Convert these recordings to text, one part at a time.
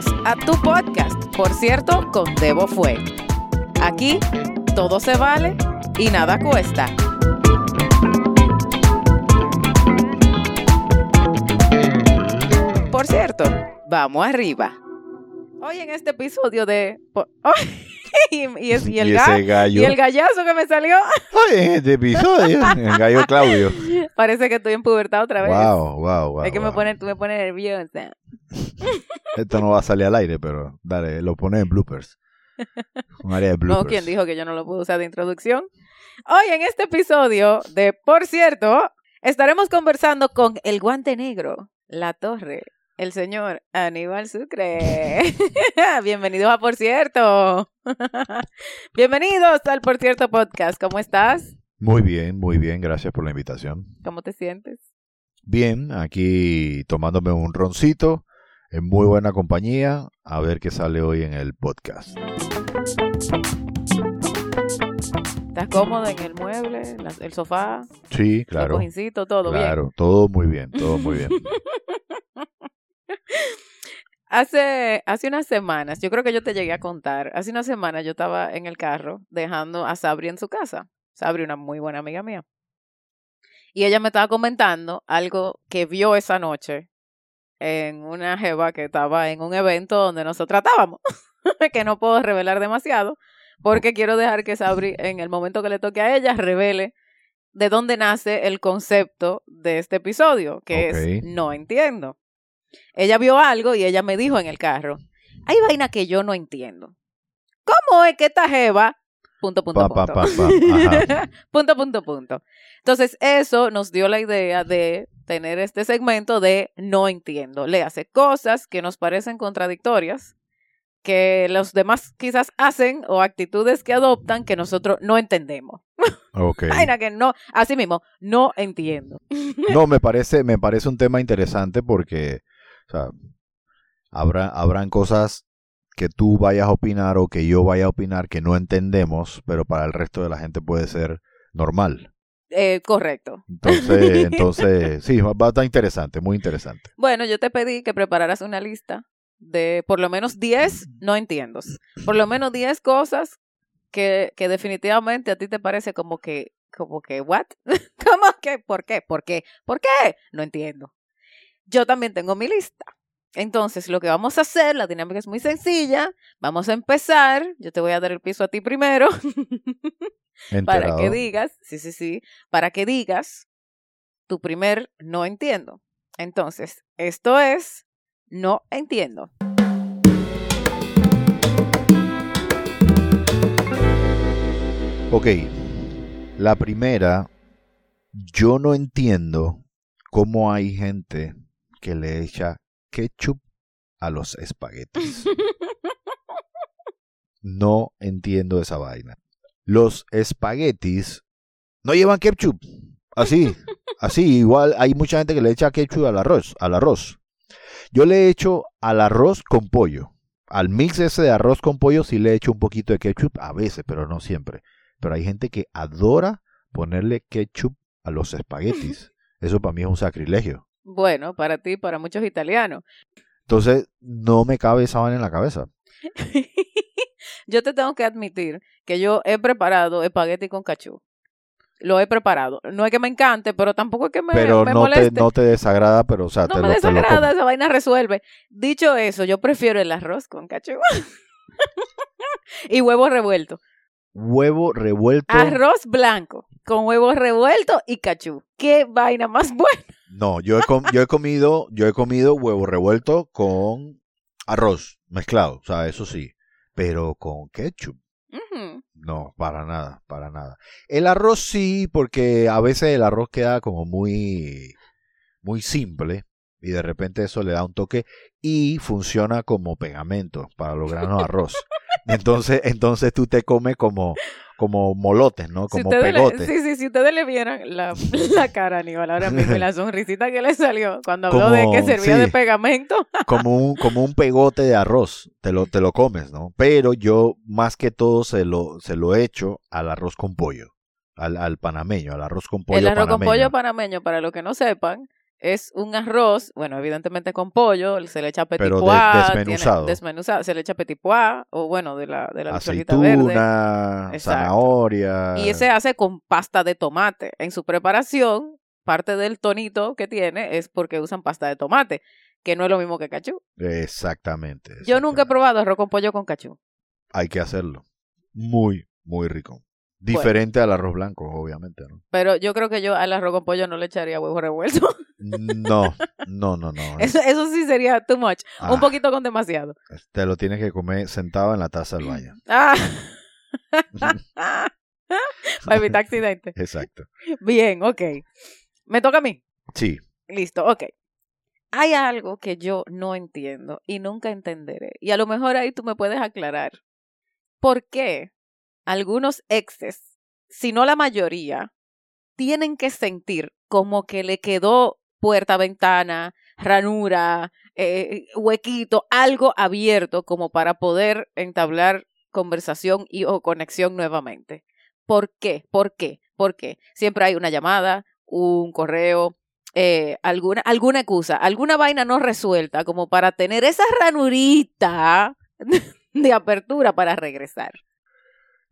Bienvenidos a tu podcast, por cierto, con Debo Fue. Aquí todo se vale y nada cuesta. Por cierto, vamos arriba. Hoy en este episodio de... y, y, es- y el Y ese gallo. y el gallazo que me salió. Oye, en este episodio, el gallo Claudio. Parece que estoy en pubertad otra vez. Wow, wow, wow. es que me pone, tú me pones nerviosa. Esto no va a salir al aire, pero dale, lo pones en bloopers. Un área de bloopers. No, ¿quién dijo que yo no lo puedo usar de introducción? Hoy en este episodio de Por cierto, estaremos conversando con el guante negro, la torre, el señor Aníbal Sucre. Bienvenidos a Por cierto. Bienvenidos al Por cierto podcast. ¿Cómo estás? Muy bien, muy bien. Gracias por la invitación. ¿Cómo te sientes? Bien, aquí tomándome un roncito en muy buena compañía. A ver qué sale hoy en el podcast. ¿Estás cómodo en el mueble, la- el sofá, Sí, el claro. cojincito, todo bien? Claro, todo muy bien, todo muy bien. Hace, hace unas semanas, yo creo que yo te llegué a contar, hace unas semanas yo estaba en el carro dejando a Sabri en su casa. Sabri, una muy buena amiga mía. Y ella me estaba comentando algo que vio esa noche en una jeva que estaba en un evento donde nosotros tratábamos, que no puedo revelar demasiado, porque quiero dejar que Sabri, en el momento que le toque a ella, revele de dónde nace el concepto de este episodio, que es no entiendo. Ella vio algo y ella me dijo en el carro, hay vaina que yo no entiendo. ¿Cómo es que esta jeva? Punto, punto, Pa, punto. pa, pa. Ajá. punto, punto, punto. Entonces, eso nos dio la idea de tener este segmento de no entiendo. Le hace cosas que nos parecen contradictorias, que los demás quizás hacen o actitudes que adoptan que nosotros no entendemos. Ok. Vaina que no, así mismo, no entiendo. No, me parece, me parece un tema interesante porque, o sea, habrá, habrán cosas que tú vayas a opinar o que yo vaya a opinar que no entendemos, pero para el resto de la gente puede ser normal. Eh, correcto. Entonces, entonces, sí, va a estar interesante, muy interesante. Bueno, yo te pedí que prepararas una lista de por lo menos 10 no entiendo. Por lo menos 10 cosas que, que definitivamente a ti te parece como que, como que, ¿what? ¿Cómo que? ¿Por qué? ¿Por qué? ¿Por qué? No entiendo. Yo también tengo mi lista. Entonces, lo que vamos a hacer, la dinámica es muy sencilla. Vamos a empezar. Yo te voy a dar el piso a ti primero para que digas, sí, sí, sí, para que digas tu primer no entiendo. Entonces, esto es no entiendo. Ok, la primera, yo no entiendo cómo hay gente que le echa ketchup a los espaguetis. No entiendo esa vaina. Los espaguetis no llevan ketchup. Así, así, igual hay mucha gente que le echa ketchup al arroz, al arroz. Yo le he hecho al arroz con pollo. Al mix ese de arroz con pollo sí le echo un poquito de ketchup a veces, pero no siempre. Pero hay gente que adora ponerle ketchup a los espaguetis. Eso para mí es un sacrilegio. Bueno, para ti, para muchos italianos. Entonces, no me cabe esa vaina en la cabeza. yo te tengo que admitir que yo he preparado espagueti con cachú. Lo he preparado. No es que me encante, pero tampoco es que me, pero me no te, moleste. no te desagrada, pero o sea, No te, me lo, te lo desagrada, esa vaina resuelve. Dicho eso, yo prefiero el arroz con cachú. y huevo revuelto. Huevo revuelto. Arroz blanco con huevo revuelto y cachú. Qué vaina más buena. No, yo he, com- yo he comido, yo he comido huevo revuelto con arroz mezclado, o sea, eso sí, pero con ketchup. No, para nada, para nada. El arroz sí, porque a veces el arroz queda como muy, muy simple y de repente eso le da un toque y funciona como pegamento para los granos de arroz. Entonces, entonces tú te comes como, como molotes, ¿no? Si Como le- pegotes. sí, sí, si ustedes le vieran la, la cara a Aníbal ahora mismo y la sonrisita que le salió cuando habló de que Como- servía de pegamento. como un, como un pegote de arroz, te lo, te lo comes, ¿no? Pero yo más que todo se lo, se lo echo al arroz con pollo, al, al panameño, al arroz con pollo el arroz con panameño. pollo panameño, para los que no sepan, es un arroz, bueno, evidentemente con pollo, se le echa petit Pero de- pois, tiene- desmenuzado. desmenuzado, se le echa petit pois, o bueno, de la, de la verde. Aceituna, zanahoria. Y se hace con pasta de tomate. En su preparación, parte del tonito que tiene es porque usan pasta de tomate, que no es lo mismo que cachú. Exactamente. Yo nunca he exactamente. probado arroz con pollo con cachú. Hay que hacerlo. Muy, muy rico. Diferente al arroz blanco, obviamente, ¿no? Pero yo creo que yo al arroz con pollo no le echaría huevo revuelto. No, no, no, no. Eso, eso sí sería too much. Ah, Un poquito con demasiado. Te lo tienes que comer sentado en la taza del baño. Ah. Para evitar accidentes. Exacto. Bien, ok. Me toca a mí. Sí. Listo, ok. Hay algo que yo no entiendo y nunca entenderé. Y a lo mejor ahí tú me puedes aclarar. ¿Por qué algunos exes, si no la mayoría, tienen que sentir como que le quedó puerta, ventana, ranura, eh, huequito, algo abierto como para poder entablar conversación y o conexión nuevamente? ¿Por qué? ¿Por qué? ¿Por qué? Siempre hay una llamada, un correo, eh, alguna, alguna excusa, alguna vaina no resuelta como para tener esa ranurita de apertura para regresar.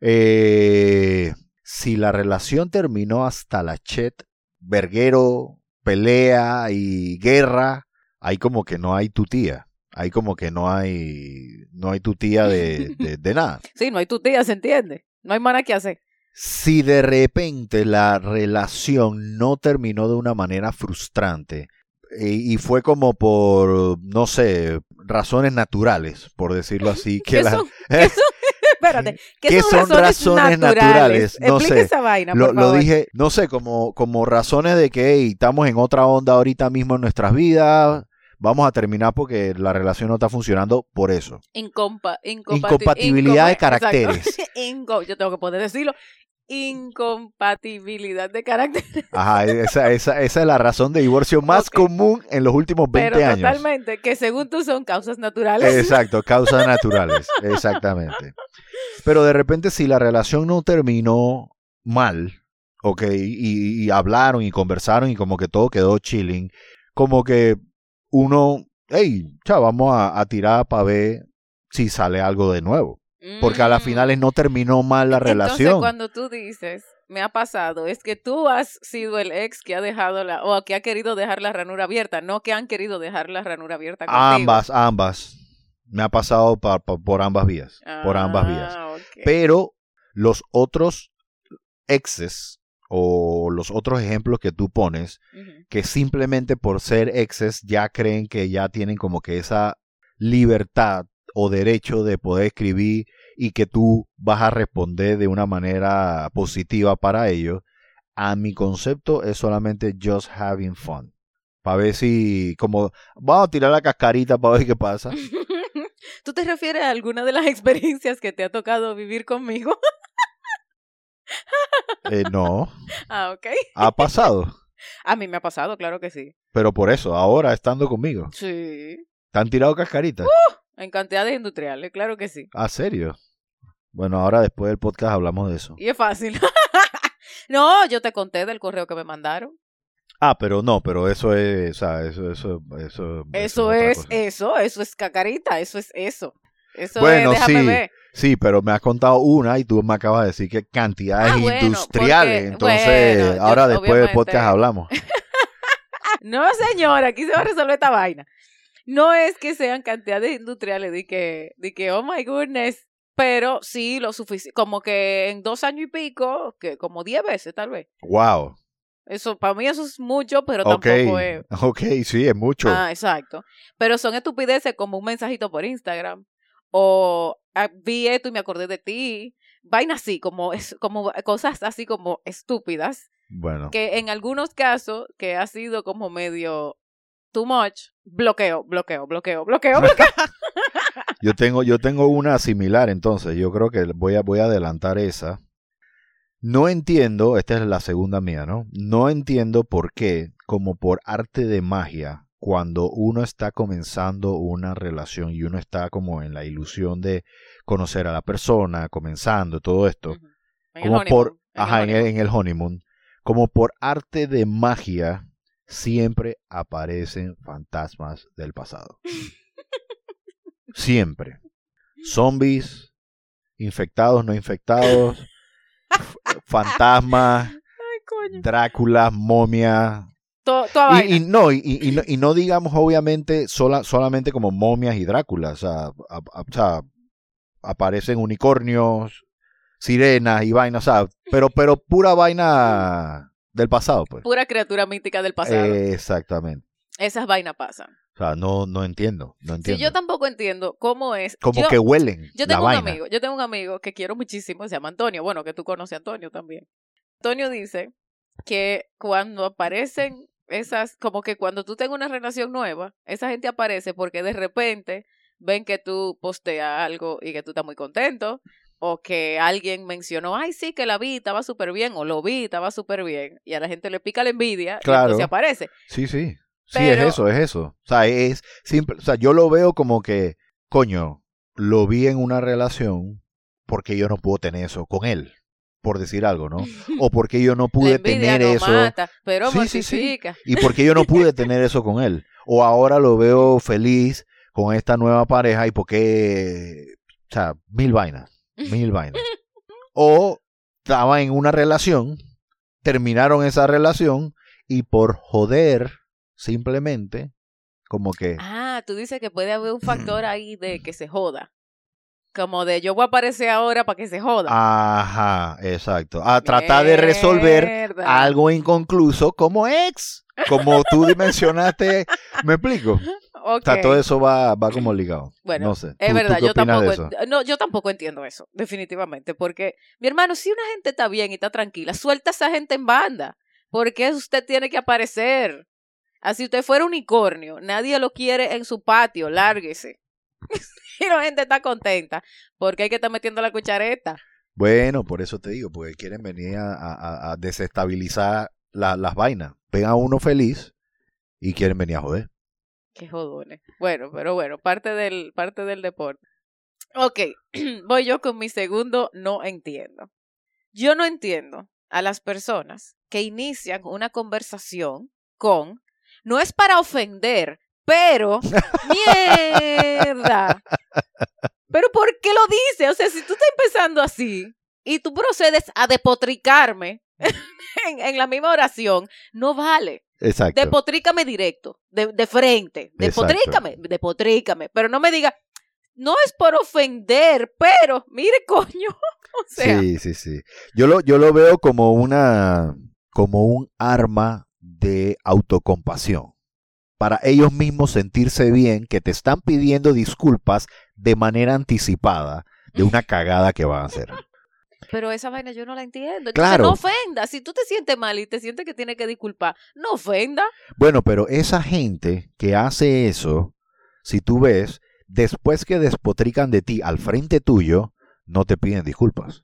Eh, si la relación terminó hasta la chet, verguero, pelea y guerra, ahí como que no hay tu tía. Ahí como que no hay, no hay tu tía de, de, de nada. Sí, no hay tu tía, ¿se entiende? No hay mana que hacer. Si de repente la relación no terminó de una manera frustrante eh, y fue como por, no sé, razones naturales, por decirlo así, que ¿Qué la- son? ¿Qué son? Espérate, ¿qué, ¿Qué son, son razones, naturales? naturales? No sé. esa vaina, lo, por lo favor. dije, no sé, como, como razones de que hey, estamos en otra onda ahorita mismo en nuestras vidas, vamos a terminar porque la relación no está funcionando por eso. Incompa, incompa- Incompatibilidad de caracteres. yo tengo que poder decirlo. Incompatibilidad de carácter. Ajá, esa, esa, esa es la razón de divorcio más común en los últimos 20 Pero años. totalmente, que según tú son causas naturales. Exacto, causas naturales, exactamente. Pero de repente si la relación no terminó mal, ok, y, y hablaron y conversaron y como que todo quedó chilling, como que uno, hey, chao, vamos a, a tirar para ver si sale algo de nuevo. Porque a las Mm. finales no terminó mal la relación. Entonces, cuando tú dices, me ha pasado, es que tú has sido el ex que ha dejado la, o que ha querido dejar la ranura abierta, no que han querido dejar la ranura abierta contigo. Ambas, ambas. Me ha pasado pa- pa- por ambas vías. por ambas vías. Ah, ok. Pero los otros exes o los otros ejemplos que tú pones, que simplemente por ser exes ya creen que ya tienen como que esa libertad o derecho de poder escribir y que tú vas a responder de una manera positiva para ellos, a mi concepto es solamente just having fun. Para ver si, como, vamos a tirar la cascarita para ver qué pasa. ¿Tú te refieres a alguna de las experiencias que te ha tocado vivir conmigo? Eh, no, ah, ok. ha pasado. A mí me ha pasado, claro que sí. Pero por eso, ahora estando conmigo. Sí. ¿Te han tirado cascaritas? En cantidades industriales, claro que sí. ¿A serio? Bueno, ahora después del podcast hablamos de eso. Y es fácil. no, yo te conté del correo que me mandaron. Ah, pero no, pero eso es, o sea, eso, eso, eso, Eso otra es eso, eso es cacarita, eso es eso. Eso Bueno, es, sí, ver. Sí, pero me has contado una y tú me acabas de decir que cantidades Ah, bueno, industriales. porque- Entonces, bueno, yo- ahora después del podcast hablamos. No, señora, aquí se va a resolver esta vaina. No es que sean cantidades industriales de que, de que, oh my goodness, pero sí lo suficiente, como que en dos años y pico, que como diez veces tal vez. Wow. Eso, para mí eso es mucho, pero tampoco es. Ok, sí, es mucho. Ah, exacto. Pero son estupideces como un mensajito por Instagram. O ah, vi esto y me acordé de ti. Vaina así, como, es, como cosas así como estúpidas. Bueno, Que en algunos casos, que ha sido como medio too much, bloqueo, bloqueo, bloqueo, bloqueo, bloqueo. yo tengo, yo tengo una similar, entonces yo creo que voy a, voy a adelantar esa. No entiendo, esta es la segunda mía, ¿no? No entiendo por qué, como por arte de magia, cuando uno está comenzando una relación y uno está como en la ilusión de conocer a la persona, comenzando todo esto, como por, el ajá, en el, en el honeymoon, como por arte de magia, siempre aparecen fantasmas del pasado. Siempre. Zombies, infectados, no infectados, fantasmas, Ay, coño. Drácula, momia. To- toda Y, no, y, no, y no digamos obviamente sola, solamente como momias y Drácula. O sea, a- a- o sea, aparecen unicornios, sirenas y vainas. O sea, pero, pero pura vaina del pasado, pues. Pura criatura mítica del pasado. Exactamente. Esas vainas pasan. O sea, no, no entiendo, no Si entiendo. yo tampoco entiendo cómo es. Como yo, que huelen yo la tengo un vaina. amigo, yo tengo un amigo que quiero muchísimo, se llama Antonio. Bueno, que tú conoces a Antonio también. Antonio dice que cuando aparecen esas, como que cuando tú tengas una relación nueva, esa gente aparece porque de repente ven que tú posteas algo y que tú estás muy contento, o que alguien mencionó, ay, sí, que la vi, estaba súper bien, o lo vi, estaba súper bien, y a la gente le pica la envidia, Claro. y entonces aparece. Sí, sí. Sí, Pero- es eso, es eso. O sea, es simple. O sea, yo lo veo como que, coño, lo vi en una relación porque yo no puedo tener eso con él, por decir algo, ¿no? O porque yo no pude tener no eso. mata, pero Sí, sí, sí. Y porque yo no pude tener eso con él. O ahora lo veo feliz con esta nueva pareja y porque, o sea, mil vainas, mil vainas. O estaba en una relación, terminaron esa relación y por joder, simplemente, como que... Ah, tú dices que puede haber un factor ahí de que se joda. Como de yo voy a aparecer ahora para que se joda. Ajá, exacto. A tratar de resolver Mierda. algo inconcluso como ex. Como tú mencionaste, ¿me explico? O Ok. sea, todo eso va, va como ligado. Bueno, no sé. Es ¿Tú- verdad, yo tampoco, no, yo tampoco entiendo eso, definitivamente, porque mi hermano, si una gente está bien y está tranquila, suelta a esa gente en banda, porque usted tiene que aparecer. Así usted fuera unicornio, nadie lo quiere en su patio, lárguese. y la gente está contenta, porque hay que estar metiendo la cuchareta. Bueno, por eso te digo, porque quieren venir a, a- a desestabilizar la- las vainas. Ven a uno feliz y quieren venir a joder. Qué jodones. Bueno, pero bueno, parte del, parte del deporte. Ok, voy yo con mi segundo no entiendo. Yo no entiendo a las personas que inician una conversación con no es para ofender, pero mierda. Pero ¿por qué lo dice? O sea, si tú estás empezando así y tú procedes a depotricarme en, en la misma oración, no vale. Exacto. Depotrícame directo, de, de frente. Exacto. Depotrícame, depotrícame. Pero no me diga, no es por ofender, pero mire, coño. O sea, sí, sí, sí. Yo lo, yo lo veo como una, como un arma de autocompasión. Para ellos mismos sentirse bien que te están pidiendo disculpas de manera anticipada de una cagada que van a hacer. pero esa vaina yo no la entiendo. Entonces Claro. no ofenda. Si tú te sientes mal y te sientes que tienes que disculpar, no ofenda. Bueno, pero esa gente que hace eso, si tú ves, después que despotrican de ti al frente tuyo, no te piden disculpas.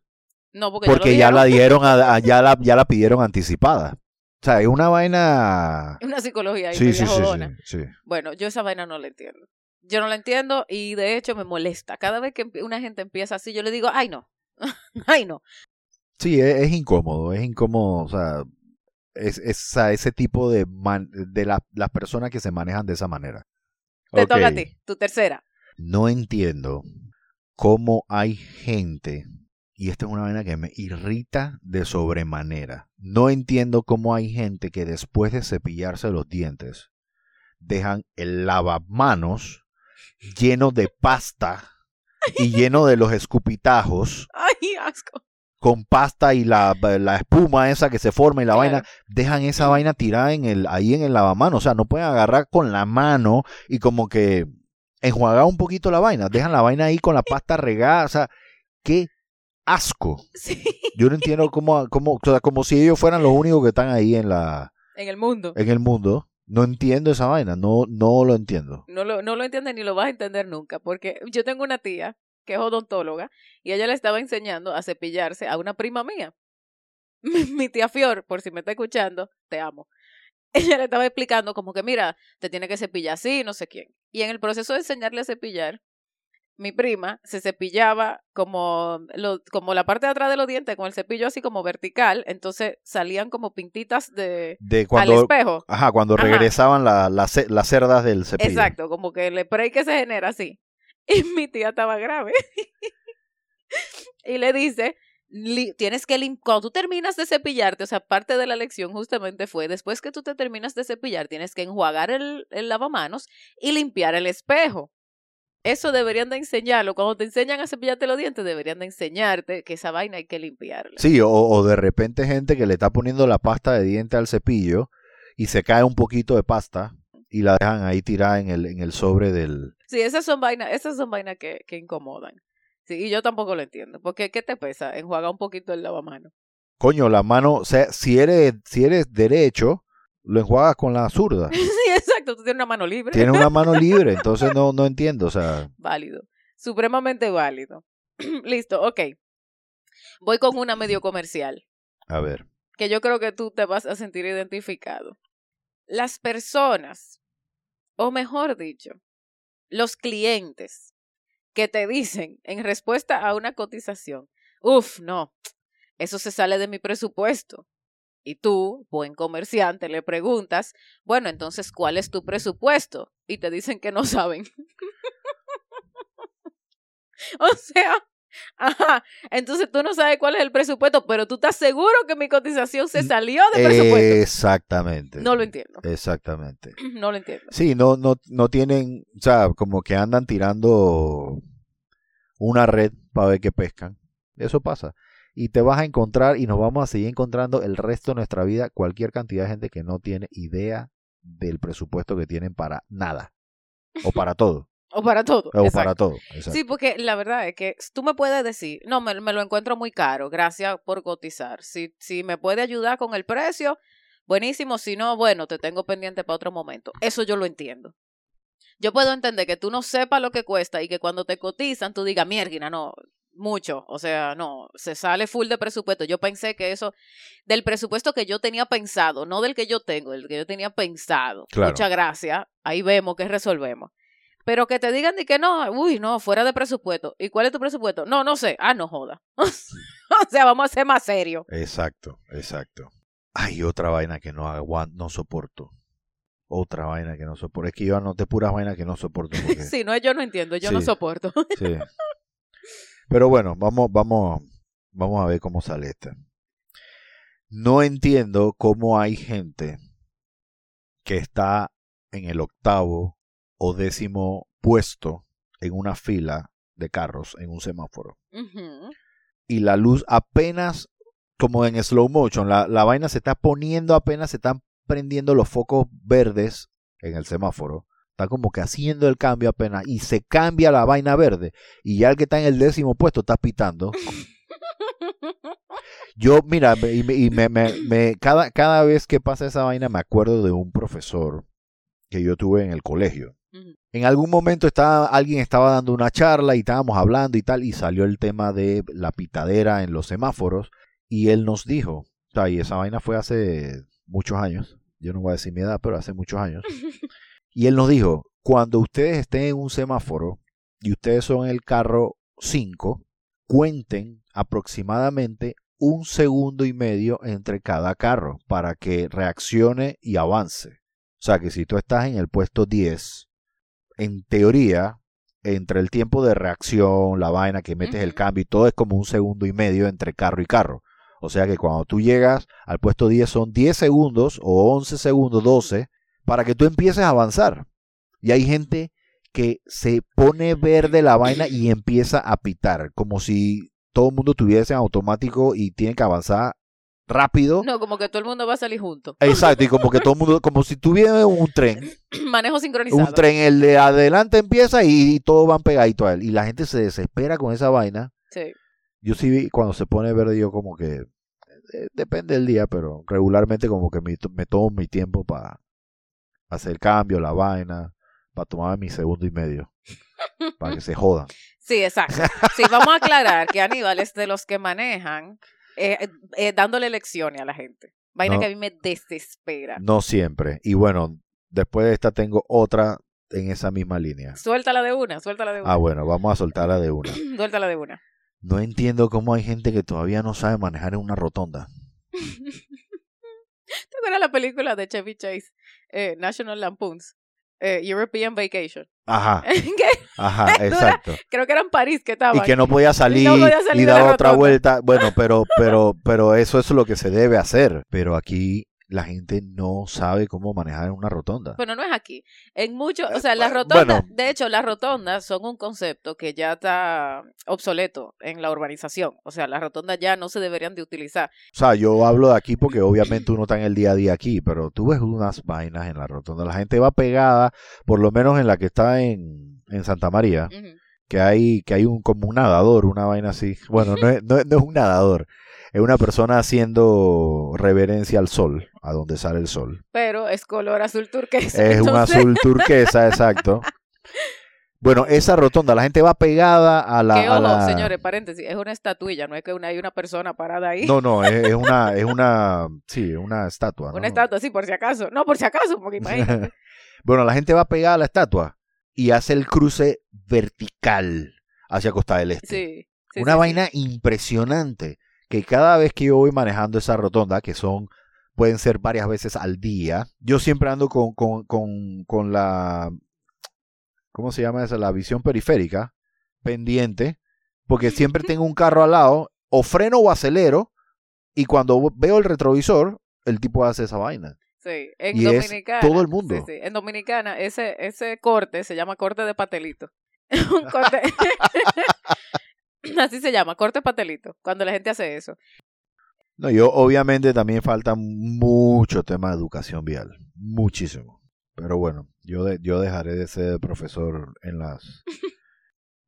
No, porque, Porque ya, la dieron, a- a- ya la, ya la pidieron anticipada. O sea, es una vaina... Una psicología ahí Sí, sí, sí, jodona. sí, sí. Bueno, yo esa vaina no la entiendo. Yo no la entiendo y de hecho me molesta. Cada vez que una gente empieza así, yo le digo, ay no, ay no. Sí, es, es incómodo, es incómodo, o sea, es, es- sea, ese tipo de, man- de la- las personas que se manejan de esa manera. Te Ok, toca a ti, tu tercera. No entiendo cómo hay gente, y esta es una vaina que me irrita de sobremanera, no entiendo cómo hay gente que después de cepillarse los dientes dejan el lavamanos lleno de pasta y lleno de los escupitajos Ay, asco. con pasta y la, la espuma esa que se forma y la Claro. vaina, dejan esa vaina tirada en el, ahí en el lavamanos. O sea, no pueden agarrar con la mano y como que enjuagar un poquito la vaina. Dejan la vaina ahí con la pasta regada. O sea, qué asco. Sí, Yo no entiendo cómo, cómo, o sea, como si ellos fueran los únicos que están ahí en la, en el mundo. en el mundo. No entiendo esa vaina, no, no lo entiendo. No lo, no lo entiendes ni lo vas a entender nunca, porque yo tengo una tía que es odontóloga y ella le estaba enseñando a cepillarse a una prima mía. Mi, mi tía Fior, por si me está escuchando, te amo. Ella le estaba explicando como que, mira, te tiene que cepillar así, no sé quién. Y en el proceso de enseñarle a cepillar, mi prima se cepillaba como, lo, como la parte de atrás de los dientes con el cepillo así como vertical, entonces salían como pintitas de, De al cuando, espejo. ajá, cuando Ajá. regresaban la- la ce- las cerdas del cepillo. Exacto, como que el spray que se genera así. Y mi tía estaba grave. y le dice, "Li- tienes que lim cuando tú terminas de cepillarte, o sea, parte de la lección justamente fue, después que tú te terminas de cepillar, tienes que enjuagar el, el lavamanos y limpiar el espejo. Eso deberían de enseñarlo. Cuando te enseñan a cepillarte los dientes, deberían de enseñarte que esa vaina hay que limpiarla. Sí, o, o de repente gente que le está poniendo la pasta de diente al cepillo y se cae un poquito de pasta y la dejan ahí tirada en el, en el sobre del... Sí, esas son vainas, esas son vainas que, que incomodan. Sí, y yo tampoco lo entiendo. Porque, ¿qué te pesa? Enjuagar un poquito el lavamanos. Coño, la mano, o sea, si eres, si eres derecho, lo enjuagas con la zurda. Sí, exacto, tú tienes una mano libre. Tienes una mano libre, entonces no, no entiendo, o sea, Válido, supremamente válido. Listo, ok. Voy con una medio comercial, a ver. que yo creo que tú te vas a sentir identificado. Las personas, o mejor dicho, los clientes que te dicen en respuesta a una cotización, uff, no, eso se sale de mi presupuesto. Y tú, buen comerciante, le preguntas, bueno, entonces, ¿cuál es tu presupuesto? Y te dicen que no saben. o sea, ajá, entonces tú no sabes cuál es el presupuesto, pero tú estás seguro que mi cotización se salió de presupuesto. Exactamente. No lo entiendo, Exactamente. no lo entiendo. Sí, no, no, no tienen, o sea, como que andan tirando una red para ver qué pescan. Eso pasa. Y te vas a encontrar y nos vamos a seguir encontrando el resto de nuestra vida cualquier cantidad de gente que no tiene idea del presupuesto que tienen para nada. O para todo. O para todo. o exacto. para todo. exacto. Sí, porque la verdad es que tú me puedes decir, no, me, me lo encuentro muy caro, gracias por cotizar. Si, si me puede ayudar con el precio, buenísimo. Si no, bueno, te tengo pendiente para otro momento. Eso yo lo entiendo. Yo puedo entender que tú no sepas lo que cuesta y que cuando te cotizan tú digas, mierda, no, mucho. O sea, no, se sale full de presupuesto. Yo pensé que eso, del presupuesto que yo tenía pensado, no del que yo tengo, el que yo tenía pensado. Claro. Muchas gracias. Ahí vemos que resolvemos. Pero que te digan de que no, uy, no, fuera de presupuesto. ¿Y cuál es tu presupuesto? No, no sé. Ah, no joda. o sea, vamos a ser más serios. Exacto, exacto. Hay otra vaina que no aguanto, no soporto. Otra vaina que no soporto. Es que yo anoté puras vainas que no soporto. porque- Sí, no, yo no entiendo, yo no soporto. Sí. Pero bueno, vamos, vamos, vamos a ver cómo sale esta. No entiendo cómo hay gente que está en el octavo o décimo puesto en una fila de carros en un semáforo. Y la luz apenas, como en slow motion, la, la vaina se está poniendo apenas, se están prendiendo los focos verdes en el semáforo. Está como que haciendo el cambio apenas y se cambia la vaina verde. Y ya el que está en el décimo puesto está pitando. Yo, mira, y, me, y me- me- me- cada, cada vez que pasa esa vaina me acuerdo de un profesor que yo tuve en el colegio. En algún momento estaba, alguien estaba dando una charla y estábamos hablando y tal, y salió el tema de la pitadera en los semáforos, y él nos dijo, o sea, y esa vaina fue hace muchos años, yo no voy a decir mi edad, pero hace muchos años, y él nos dijo, cuando ustedes estén en un semáforo y ustedes son el carro 5, cuenten aproximadamente un segundo y medio entre cada carro para que reaccione y avance. O sea que si tú estás en el puesto 10, en teoría, entre el tiempo de reacción, la vaina que metes el cambio y todo es como un segundo y medio entre carro y carro. O sea que cuando tú llegas al puesto 10 son 10 segundos o 11 segundos, 12, para que tú empieces a avanzar. Y hay gente que se pone verde la vaina y empieza a pitar, como si todo el mundo tuviese en automático y tiene que avanzar rápido. No, como que todo el mundo va a salir junto. Exacto, y como que todo el mundo, como si tuviera un tren, Manejo sincronizado. un tren, el de adelante empieza y, todos van pegaditos a él. Y la gente se desespera con esa vaina. Sí. Yo sí vi, cuando se pone verde, yo como que, eh, depende del día, pero regularmente como que me tomo mi tiempo para hacer el cambio, la vaina, para tomar mi segundo y medio, para que se jodan. Sí, exacto. Sí, vamos a aclarar que Aníbal es de los que manejan eh, eh, dándole lecciones a la gente. Vaina No. que a mí me desespera. No siempre. Y bueno, después de esta tengo otra en esa misma línea. Suéltala de una, suéltala de una. Ah, bueno, vamos a soltarla de una. Suéltala de una. No entiendo cómo hay gente que todavía no sabe manejar en una rotonda. ¿Te acuerdas la película de Chevy Chase, eh, National Lampoons, eh, European Vacation? Ajá, ajá, exacto. Creo que era en París que estaban. Y que no podía salir, podía salir y dar otra rotonda. vuelta. Bueno, pero, pero, pero eso es lo que se debe hacer. Pero aquí la gente no sabe cómo manejar en una rotonda. Bueno, no es aquí. En muchos, o Eh, sea, las rotondas, bueno. de hecho, las rotondas son un concepto que ya está obsoleto en la urbanización. O sea, las rotondas ya no se deberían de utilizar. O sea, yo hablo de aquí porque obviamente uno está en el día a día aquí, pero tú ves unas vainas en la rotonda. La gente va pegada, por lo menos en la que está en, en Santa María, que hay, que hay un como un nadador, una vaina así. Bueno, no es, no, no es un nadador, es una persona haciendo reverencia al sol, a donde sale el sol. Pero es color azul turquesa. Es un azul turquesa, exacto. Bueno, esa rotonda, la gente va pegada a la... Que a ojo, la- señores, paréntesis, es una estatuilla, no es que una, hay una persona parada ahí. No, no, es, es una, es una, sí, una estatua. una ¿no? estatua, sí, por si acaso. No, por si acaso, porque imagínate. bueno, la gente va pegada a la estatua y hace el cruce vertical hacia Costa del Este. Sí. sí, Una sí, sí. vaina impresionante que cada vez que yo voy manejando esa rotonda, que son, pueden ser varias veces al día, yo siempre ando con, con, con, con la, ¿cómo se llama esa? La visión periférica pendiente, porque siempre tengo un carro al lado, o freno o acelero, y cuando veo el retrovisor, el tipo hace esa vaina. Sí, en Y es Dominicana. todo el mundo. sí, sí, En Dominicana, ese, ese corte se llama corte de patelito. Un corte. Así se llama, corte de patelito. Cuando la gente hace eso. No, yo obviamente también falta mucho tema de educación vial, muchísimo. Pero bueno, yo de- yo dejaré de ser profesor en las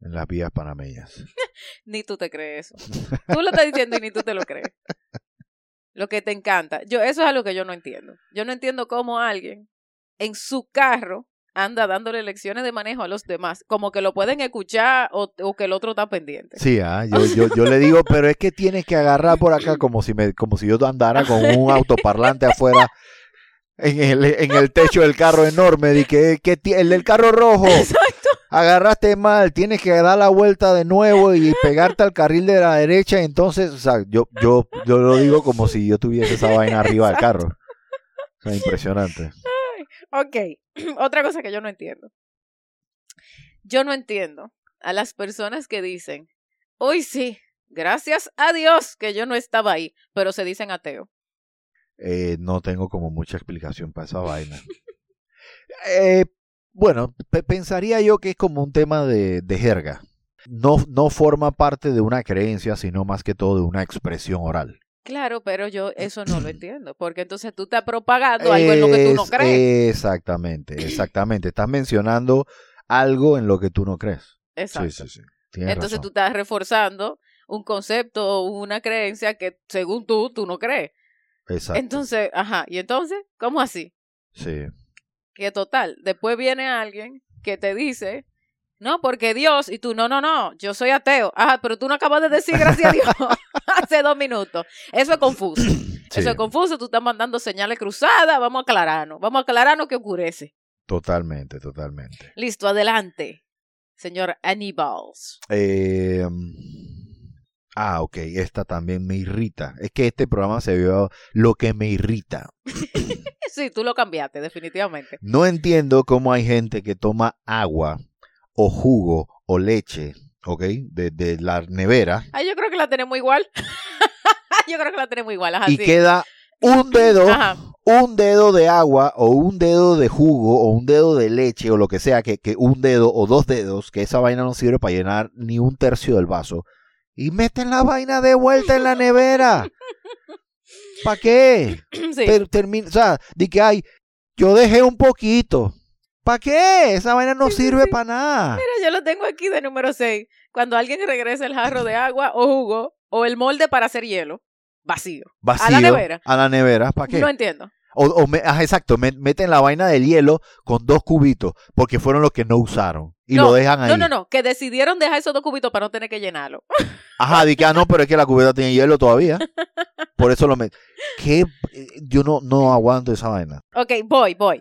en las vías panameñas. Ni tú te crees eso. Tú lo estás diciendo y ni tú te lo crees. Lo que te encanta. Yo, eso es algo que yo no entiendo. Yo no entiendo cómo alguien en su carro anda dándole lecciones de manejo a los demás, como que lo pueden escuchar o, o que el otro está pendiente. Sí, ah, yo, yo, yo le digo, pero es que tienes que agarrar por acá como si me, como si yo andara con un autoparlante afuera en el, en el techo del carro enorme, de que, que el del carro rojo. Exacto. agarraste mal, tienes que dar la vuelta de nuevo y pegarte al carril de la derecha, entonces, o sea, yo, yo, yo lo digo como si yo tuviese esa vaina arriba del carro. O sea, impresionante. Ok, otra cosa que yo no entiendo. Yo no entiendo a las personas que dicen, hoy sí, gracias a Dios que yo no estaba ahí, pero se dicen ateo. Eh, no tengo como mucha explicación para esa vaina. Eh, bueno, pe- pensaría yo que es como un tema de, de jerga. No, no forma parte de una creencia, sino más que todo de una expresión oral. Claro, pero yo eso no lo entiendo, porque entonces tú estás propagando algo en lo que tú no Es- crees. Exactamente, exactamente. Estás mencionando algo en lo que tú no crees. Exacto. Sí, sí, sí. Entonces razón. tú estás reforzando un concepto o una creencia que según tú, tú no crees. Exacto. Entonces, ajá, y entonces, ¿cómo así? sí. Que total, después viene alguien que te dice, no, porque Dios, y tú, no, no, no, yo soy ateo. Ajá, pero tú no acabas de decir gracias a Dios hace dos minutos. Eso es confuso. Sí, Eso es confuso, tú estás mandando señales cruzadas, vamos a aclararnos, vamos a aclararnos que oscurece. totalmente, totalmente. Listo, adelante, señor Aníbals. Eh, ah, ok, esta también me irrita. Es que este programa se vio lo que me irrita. Sí, tú lo cambiaste, definitivamente. No entiendo cómo hay gente que toma agua o jugo o leche, ¿ok? De, de la nevera Ah, yo creo que la tenemos igual. yo creo que la tenemos igual, ajá, y sí. queda un dedo, Ajá. un dedo de agua o un dedo de jugo o un dedo de leche o lo que sea, que, que un dedo o dos dedos, que esa vaina no sirve para llenar ni un tercio del vaso. Y meten la vaina de vuelta en la nevera. ¿Para qué? Sí. Pero termina, o sea, di que ay, yo dejé un poquito. ¿Para qué? Esa vaina no sí, sirve sí. para nada. Mira, yo lo tengo aquí de número 6. Cuando alguien regresa el jarro de agua o jugo o el molde para hacer hielo, vacío. Vacío. a la nevera. A la nevera, ¿para qué? No entiendo. O, o me- ah, exacto, me- meten la vaina del hielo con dos cubitos, porque fueron los que no usaron. Y No, lo dejan ahí. No, no, no, que decidieron dejar esos dos cubitos para no tener que llenarlo. Ajá, di que, ah, no, pero es que la cubeta tiene hielo todavía. Por eso lo meten. ¿Qué? Eh, Yo no, no aguanto esa vaina. ok, voy, voy.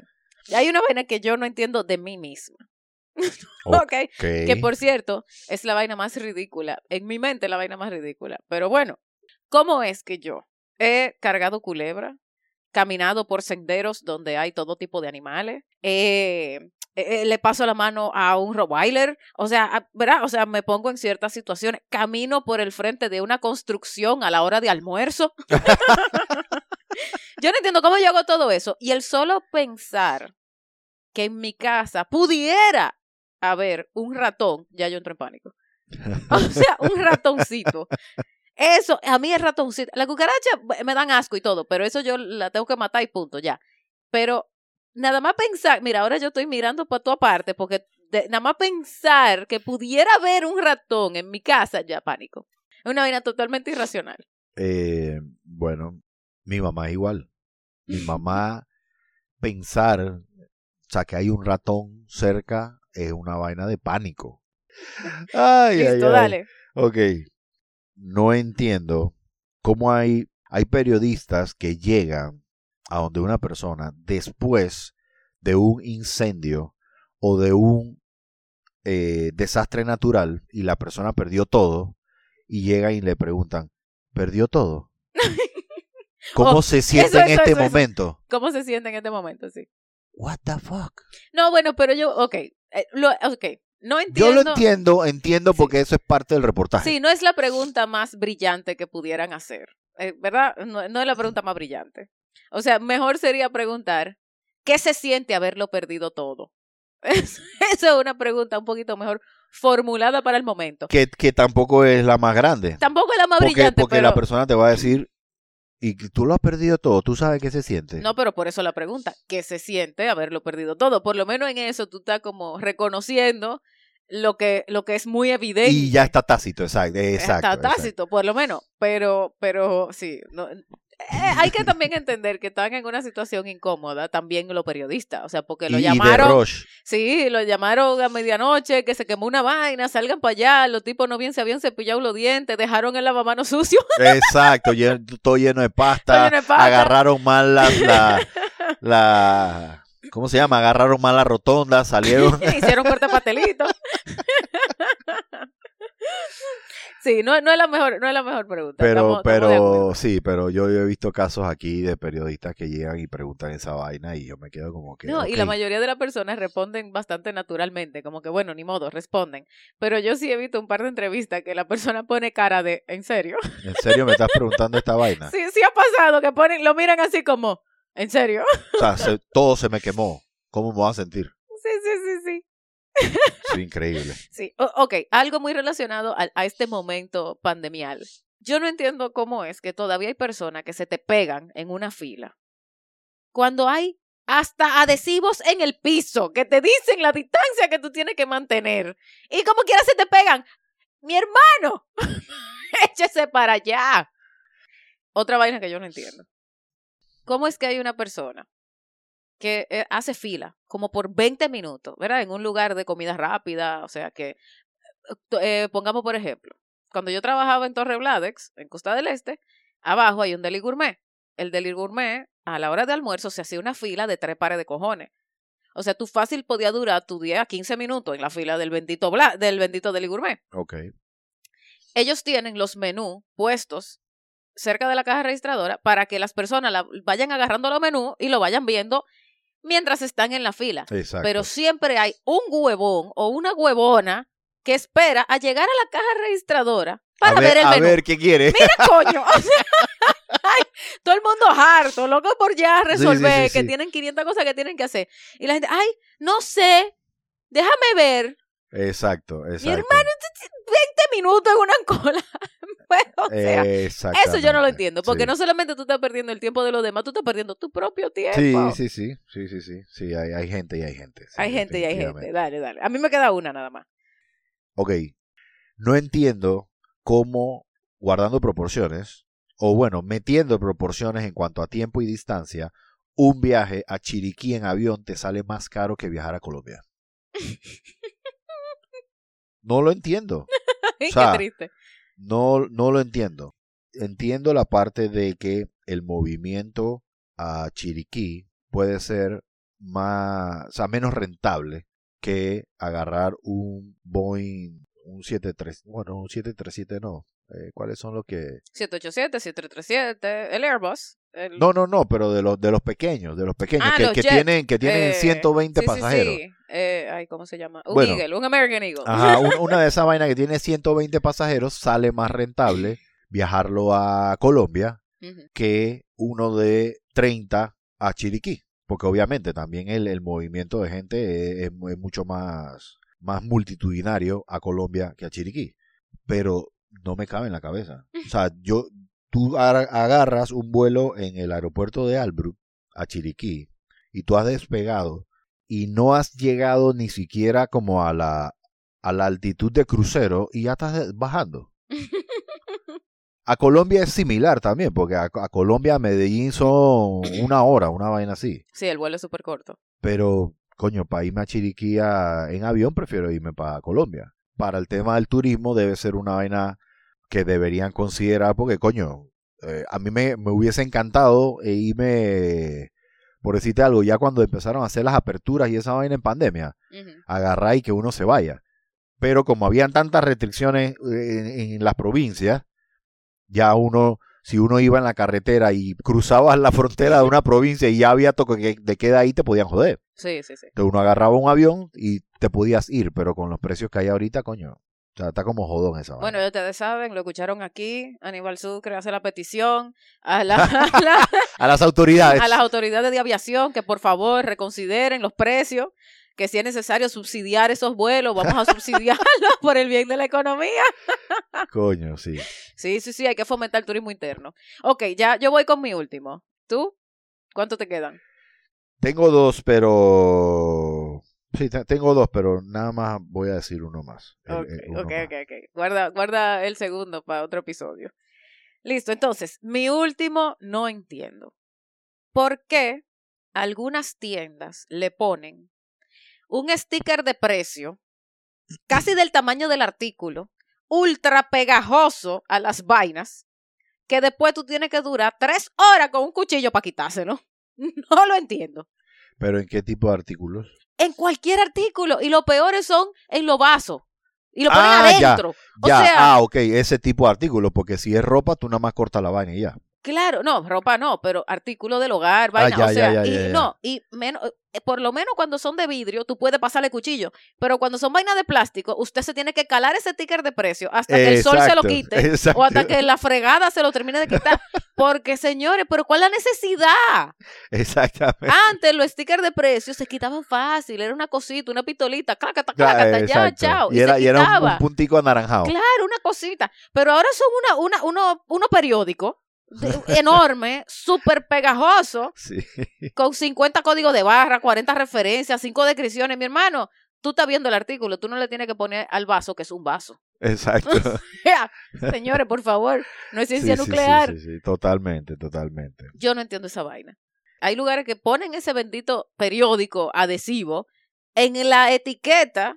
Hay una vaina que yo no entiendo de mí misma. Ok. ok. Que por cierto, es la vaina más ridícula. En mi mente, la vaina más ridícula. Pero bueno, ¿cómo es que yo he cargado culebra, caminado por senderos donde hay todo tipo de animales, eh, eh, le paso la mano a un Rottweiler, o sea, a- ¿verdad? O sea, me pongo en ciertas situaciones, camino por el frente de una construcción a la hora de almuerzo. yo no entiendo cómo yo hago todo eso. Y el solo pensar que en mi casa pudiera haber un ratón, ya yo entro en pánico. O sea, un ratoncito. Eso, a mí el ratoncito, la cucaracha me dan asco y todo, pero eso yo la tengo que matar y punto, ya. Pero nada más pensar, mira, ahora yo estoy mirando por toda parte, porque de- nada más pensar que pudiera haber un ratón en mi casa, ya pánico. Es una vaina totalmente irracional. Eh, bueno, mi mamá es igual. Mi mamá pensar, o sea, que hay un ratón cerca es una vaina de pánico. Ay, ay, Listo, ay. dale. Ok. No entiendo cómo hay, hay periodistas que llegan a donde una persona después de un incendio o de un eh, desastre natural y la persona perdió todo y llegan y le preguntan, ¿perdió todo? ¿Cómo Oh, se siente eso, en eso, este eso, momento? ¿Cómo se siente en este momento? Sí. What the fuck? No, bueno, pero yo, ok, eh, lo, ok, no Yo entiendo. lo entiendo, entiendo Sí. porque eso es parte del reportaje. Sí, no es la pregunta más brillante que pudieran hacer, eh, ¿verdad? No, no es la pregunta más brillante. O sea, mejor sería preguntar, ¿qué se siente haberlo perdido todo? Eso es una pregunta un poquito mejor formulada para el momento. Que, que tampoco es la más grande. Tampoco es la más Porque, brillante, porque pero... la persona te va a decir, y tú lo has perdido todo, tú sabes qué se siente. No, pero por eso la pregunta, ¿qué se siente haberlo perdido todo? Por lo menos en eso tú estás como reconociendo lo que, lo que es muy evidente. y ya está tácito, exacto. exacto Está tácito, por lo menos. Pero, pero sí. No, eh, hay que también entender que están en una situación incómoda también los periodistas. O sea, porque lo Y- llamaron. Sí, lo llamaron a medianoche, que se quemó una vaina, salgan para allá. Los tipos no bien se habían cepillado los dientes, dejaron el lavamanos sucio. Exacto, lleno- todo lleno de pasta. Lleno de pasta. Agarraron mal la, la, la- ¿Cómo se llama? Agarraron mal la rotonda, salieron. Hicieron corte pastelito. Sí, no, no es la mejor, no es la mejor pregunta. Pero, estamos- estamos pero, sí, pero yo he visto casos aquí de periodistas que llegan y preguntan esa vaina y yo me quedo como que. No, y la mayoría de las personas responden bastante naturalmente, como que bueno, ni modo, responden. Pero yo sí he visto un par de entrevistas que la persona pone cara de, ¿en serio? ¿En serio me estás preguntando esta vaina? Sí, sí ha pasado, que ponen, lo miran así como, ¿en serio? O sea, se- todo se me quemó. ¿Cómo me voy a sentir? Sí, sí, sí, sí. Increíble. Sí, O- ok, algo muy relacionado a, a este momento pandemial. Yo no entiendo cómo es que todavía hay personas que se te pegan en una fila cuando hay hasta adhesivos en el piso que te dicen la distancia que tú tienes que mantener y como quiera se te pegan. Mi hermano, échese para allá. Otra vaina que yo no entiendo. ¿Cómo es que hay una persona que eh, hace fila como por 20 minutos, ¿verdad? En un lugar de comida rápida, o sea que, eh, pongamos por ejemplo, cuando yo trabajaba en Torre Bladex, en Costa del Este, abajo hay un deli gourmet. El deli gourmet, a la hora de almuerzo, se hacía una fila de tres pares de cojones. O sea, tú fácil podía durar tu 10 a 15 minutos en la fila del bendito, bla, del bendito deli gourmet. Ok. Ellos tienen los menús puestos cerca de la caja registradora para que las personas la- vayan agarrando los menús y lo vayan viendo mientras están en la fila. Exacto. Pero siempre hay un huevón o una huevona que espera a llegar a la caja registradora para a ver, ver, el a menú. ver qué quiere. Mira, coño. O sea, ay, todo el mundo harto, loco por ya sí, resolver sí, que tienen 500 cosas que tienen que hacer. Y la gente, ay, no sé, déjame ver. Exacto, exacto. hermano, 20 minutos en una cola. O sea, eso yo no lo entiendo, porque sí. no solamente tú estás perdiendo el tiempo de los demás, tú estás perdiendo tu propio tiempo. Sí, sí, sí, sí, sí, sí, sí, hay, hay gente y hay gente. sí, Hay gente y hay gente. Dale, dale. A mí me queda una nada más. Ok, no entiendo cómo, guardando proporciones, o bueno, metiendo proporciones en cuanto a tiempo y distancia, un viaje a Chiriquí en avión te sale más caro que viajar a Colombia. No lo entiendo. Qué sea, triste. No, no lo entiendo. Entiendo la parte de que el movimiento a Chiriquí puede ser más, o sea, menos rentable que agarrar un Boeing, un 73, bueno, un 737 no. Eh, ¿Cuáles son los que...? 787, 737, el Airbus. el- No, no, no, pero de los, de los pequeños, de los pequeños, Ah, que, los que jet, tienen, que tienen eh, 120 sí, sí, pasajeros. sí. Eh, ay, ¿cómo se llama? Un Bueno. Eagle, un American Eagle. Ajá, un- una de esas vainas que tiene 120 pasajeros sale más rentable viajarlo a Colombia que uno de 30 a Chiriquí. Porque obviamente también el, el movimiento de gente es, es mu- es mucho más, más multitudinario a Colombia que a Chiriquí. Pero no me cabe en la cabeza. O sea, yo, tú ar- agarras un vuelo en el aeropuerto de Albrook a Chiriquí y tú has despegado y no has llegado ni siquiera como a la, a la altitud de crucero y ya estás bajando. A Colombia es similar también, porque a, a Colombia, a Medellín son una hora, una vaina así. Sí, el vuelo es súper corto. Pero, coño, para irme a Chiriquí a- en avión, prefiero irme para Colombia. Para el tema del turismo debe ser una vaina que deberían considerar, porque, coño, eh, a mí me, me hubiese encantado e irme, por decirte algo, ya cuando empezaron a hacer las aperturas y esa vaina en pandemia, agarrar y que uno se vaya. Pero como habían tantas restricciones eh, en, en las provincias, ya uno, si uno iba en la carretera y cruzabas la frontera de una provincia y ya había toque que- de queda ahí, te podían joder. Sí, sí, sí. Entonces uno agarraba un avión y te podías ir, pero con los precios que hay ahorita, coño, o sea, está como jodón esa Bueno, ya ustedes saben, lo escucharon aquí. Aníbal Sucre hace la petición a, la- a la- A las autoridades. a las autoridades de aviación que por favor reconsideren los precios, que si es necesario subsidiar esos vuelos, vamos a subsidiarlos por el bien de la economía. Coño, sí. Sí, sí, sí, hay que fomentar el turismo interno. Ok, ya yo voy con mi último. ¿Tú? ¿Cuánto te quedan? Tengo dos, pero... Sí, te- tengo dos, pero nada más voy a decir uno más. Ok, el- uno ok, más. ok, ok. Guarda, guarda el segundo para otro episodio. Listo, entonces, mi último no entiendo. ¿Por qué algunas tiendas le ponen un sticker de precio casi del tamaño del artículo, ultra pegajoso a las vainas, que después tú tienes que durar tres horas con un cuchillo para quitárselo? No lo entiendo. ¿Pero en qué tipo de artículos? En cualquier artículo. Y lo peores son en los vasos. Y lo ponen Ah, ya. adentro. O Ya, sea, ah, ok, ese tipo de artículos, porque si es ropa, tú nada más cortas la vaina y ya. Claro, no, ropa no, pero artículo del hogar, vaina, Ah, ya, o sea, ya, ya, y ya, ya. no, y menos, por lo menos cuando son de vidrio, tú puedes pasarle cuchillo, pero cuando son vainas de plástico, usted se tiene que calar ese ticker de precio hasta que el sol se lo quite exacto. o hasta que la fregada se lo termine de quitar, porque señores, pero ¿cuál es la necesidad? Exactamente. Antes los stickers de precio se quitaban fácil, era una cosita, una pistolita, claca, Ya, claca, ya, chao, Y y, era, se y era un- un, puntico anaranjado. Claro, una cosita. Pero ahora son una, una, uno, uno periódico enorme, súper pegajoso, Sí. con 50 códigos de barra, 40 referencias, 5 descripciones. Mi hermano, tú estás viendo el artículo, tú no le tienes que poner al vaso, que es un vaso. Exacto. Señores, por favor, no es ciencia sí, sí, nuclear. Sí, sí, totalmente, totalmente. Yo no entiendo esa vaina. Hay lugares que ponen ese bendito periódico adhesivo en la etiqueta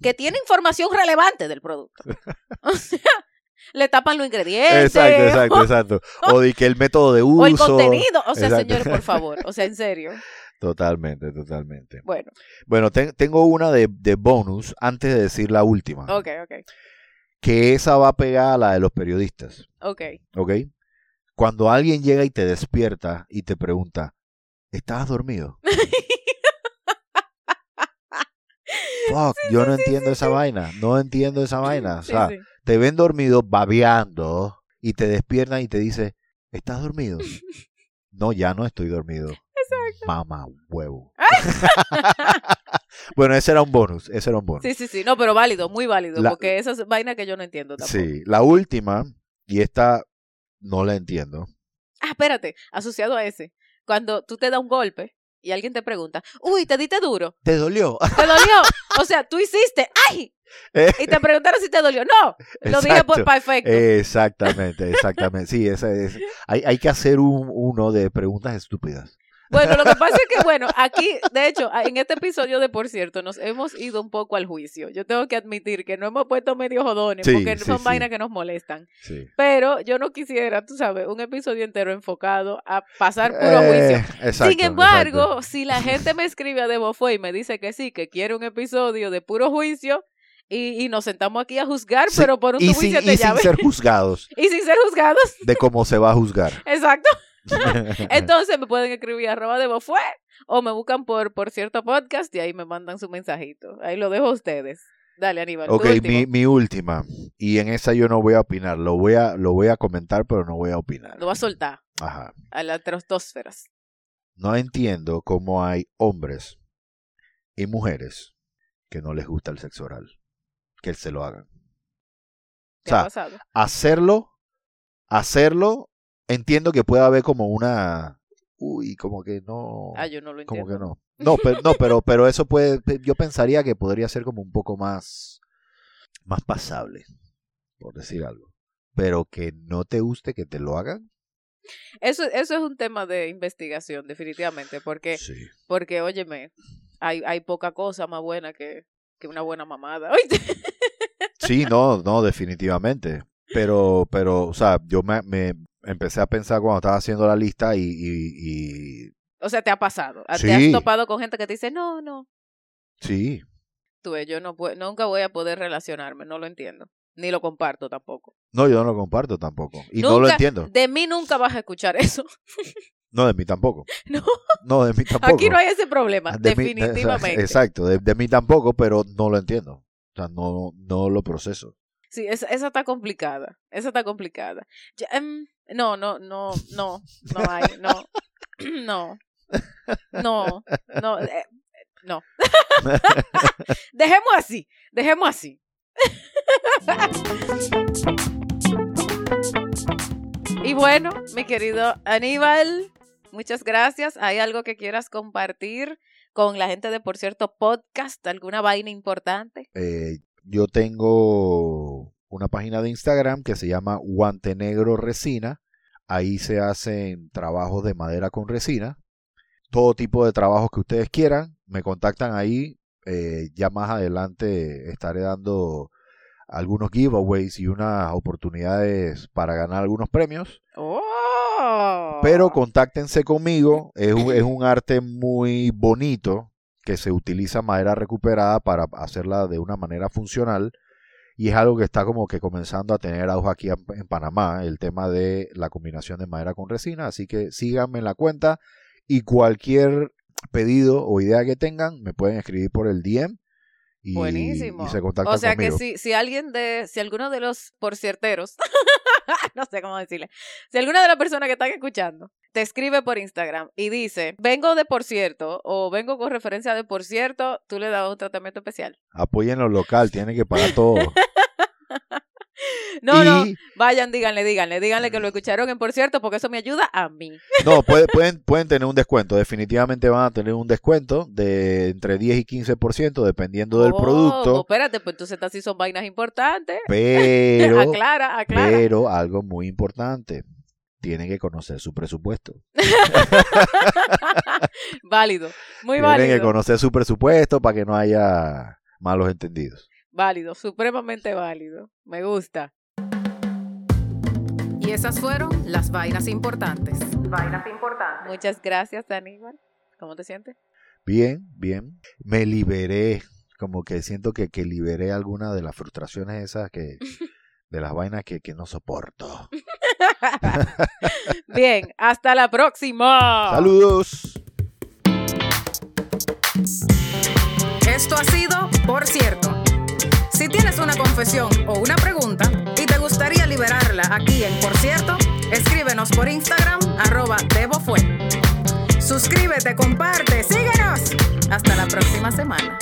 que tiene información relevante del producto. O sea, le tapan los ingredientes. Exacto, exacto, exacto. O de que el método de uso. O el contenido. O sea, Exacto. señores, por favor. O sea, en serio. Totalmente, totalmente. Bueno, Bueno, ten- tengo una de, de bonus antes de decir la última. ok, ok. Que esa va pegada a la de los periodistas. Ok. ¿Ok? Cuando alguien llega y te despierta y te pregunta, ¿estabas dormido? Fuck, yo no entiendo esa vaina. No entiendo esa vaina. O sea. Te ven dormido, babeando, y te despiertan y te dice, ¿estás dormido? no, ya no estoy dormido. Exacto. Mamá, huevo. bueno, ese era un bonus. Ese era un bonus. Sí, sí, sí. No, pero válido, muy válido. La- Porque esa es vaina que yo no entiendo tampoco. Sí, la última, y esta no la entiendo. Ah, espérate. Asociado a ese. Cuando tú te das un golpe y alguien te pregunta, uy, ¿te diste duro? ¿Te dolió? ¿Te dolió? O sea, tú hiciste, ¡ay! Eh, Y te preguntaron si te dolió. No, lo dije por efecto. Exactamente, exactamente. Sí, esa es. Hay, hay que hacer un, uno de preguntas estúpidas. Bueno, lo que pasa es que, bueno, aquí, de hecho, en este episodio de Por cierto, nos hemos ido un poco al juicio. Yo tengo que admitir que no hemos puesto medio jodones Sí, porque sí, son sí. vainas que nos molestan. Pero yo no quisiera, tú sabes, un episodio entero enfocado a pasar puro juicio. Eh, exacto, Sin embargo, exacto. si la gente me escribe a Debofue y me dice que sí, que quiere un episodio de puro juicio y, y nos sentamos aquí a juzgar, Sí, pero por un y sin, siete y sin ser juzgados Y sin ser juzgados. de cómo se va a juzgar. Exacto. Entonces me pueden escribir arroba Debofue o me buscan por, por cierto podcast y ahí me mandan su mensajito. Ahí lo dejo a ustedes. Dale, Aníbal. Ok, mi, mi última. Y en esa yo no voy a opinar. Lo voy a, lo voy a comentar, pero no voy a opinar. Lo va a soltar Ajá. a las trostosferas. No entiendo cómo hay hombres y mujeres que no les gusta el sexo oral. Que se lo hagan. O ¿Qué sea, hacerlo, hacerlo, entiendo que puede haber como una, uy, como que no, Ah, yo no lo como entiendo. que no. No, pero, no, pero, pero eso puede, yo pensaría que podría ser como un poco más, más pasable, por decir algo. Pero que no te guste que te lo hagan. Eso, eso es un tema de investigación, definitivamente, porque, Sí. porque óyeme, hay, hay poca cosa más buena que, que una buena mamada. ¿oíste? Sí, no, no, definitivamente. Pero, pero, o sea, yo me, me empecé a pensar cuando estaba haciendo la lista y, y, y O sea, te ha pasado. Te Sí. has topado con gente que te dice, no, no, sí, tú ves, yo no nunca voy a poder relacionarme, no lo entiendo. Ni lo comparto tampoco. no, yo no lo comparto tampoco. Y no lo entiendo. De mí nunca vas a escuchar eso. No, de mí tampoco. No, No, de mí tampoco. aquí no hay ese problema, De mí- definitivamente. exacto, de, de mí tampoco, pero no lo entiendo. O sea, no, no lo proceso. Sí, esa, esa está complicada. Esa está complicada. Ya, em, no, no, no, no, no hay, no, no, no, no, eh, no. dejemos así, dejemos así. y bueno, mi querido Aníbal, muchas gracias. ¿Hay algo que quieras compartir con la gente de Por cierto Podcast? ¿Alguna vaina importante? Eh, yo tengo una página de Instagram que se llama Guante Negro Resina. Ahí se hacen trabajos de madera con resina. Todo tipo de trabajos que ustedes quieran. Me contactan ahí. Eh, ya más adelante estaré dando algunos giveaways y unas oportunidades para ganar algunos premios. ¡Oh! Pero contáctense conmigo. Es un, es un arte muy bonito que se utiliza madera recuperada para hacerla de una manera funcional. Y es algo que está como que comenzando a tener auge aquí en, Panamá, el tema de la combinación de madera con resina. Así que síganme en la cuenta y cualquier pedido o idea que tengan, me pueden escribir por el DM. Y, Buenísimo. y se contactan o sea conmigo. que si, si alguien de, si alguno de los porcierteros, no sé cómo decirle, si alguna de las personas que están escuchando te escribe por Instagram y dice, vengo de por cierto o vengo con referencia de por cierto, tú le das un tratamiento especial. Apoyen lo local, tienen que pagar todo. No, y, no, vayan, díganle, díganle, díganle que lo escucharon en por cierto porque eso me ayuda a mí. No, puede- pueden, pueden tener un descuento. Definitivamente van a tener un descuento de entre 10 y 15% dependiendo del Oh, producto. Espérate, pues entonces estas sí son vainas importantes. Pero, aclara, aclara. pero algo muy importante. Tienen que conocer su presupuesto. válido, muy Tienen que válido. conocer su presupuesto para que no haya malos entendidos. Válido, supremamente válido. Me gusta. Y esas fueron las vainas importantes. Vainas importantes. Muchas gracias, Aníbal. ¿Cómo te sientes? Bien, bien. Me liberé. Como que siento que, que liberé algunas de las frustraciones esas que... De las vainas que, que no soporto. Bien, hasta la próxima. Saludos. Esto ha sido Por Cierto. Si tienes una confesión o una pregunta y te gustaría liberarla aquí en Por Cierto, escríbenos por Instagram, arroba Debofue. Suscríbete, comparte, síguenos. Hasta la próxima semana.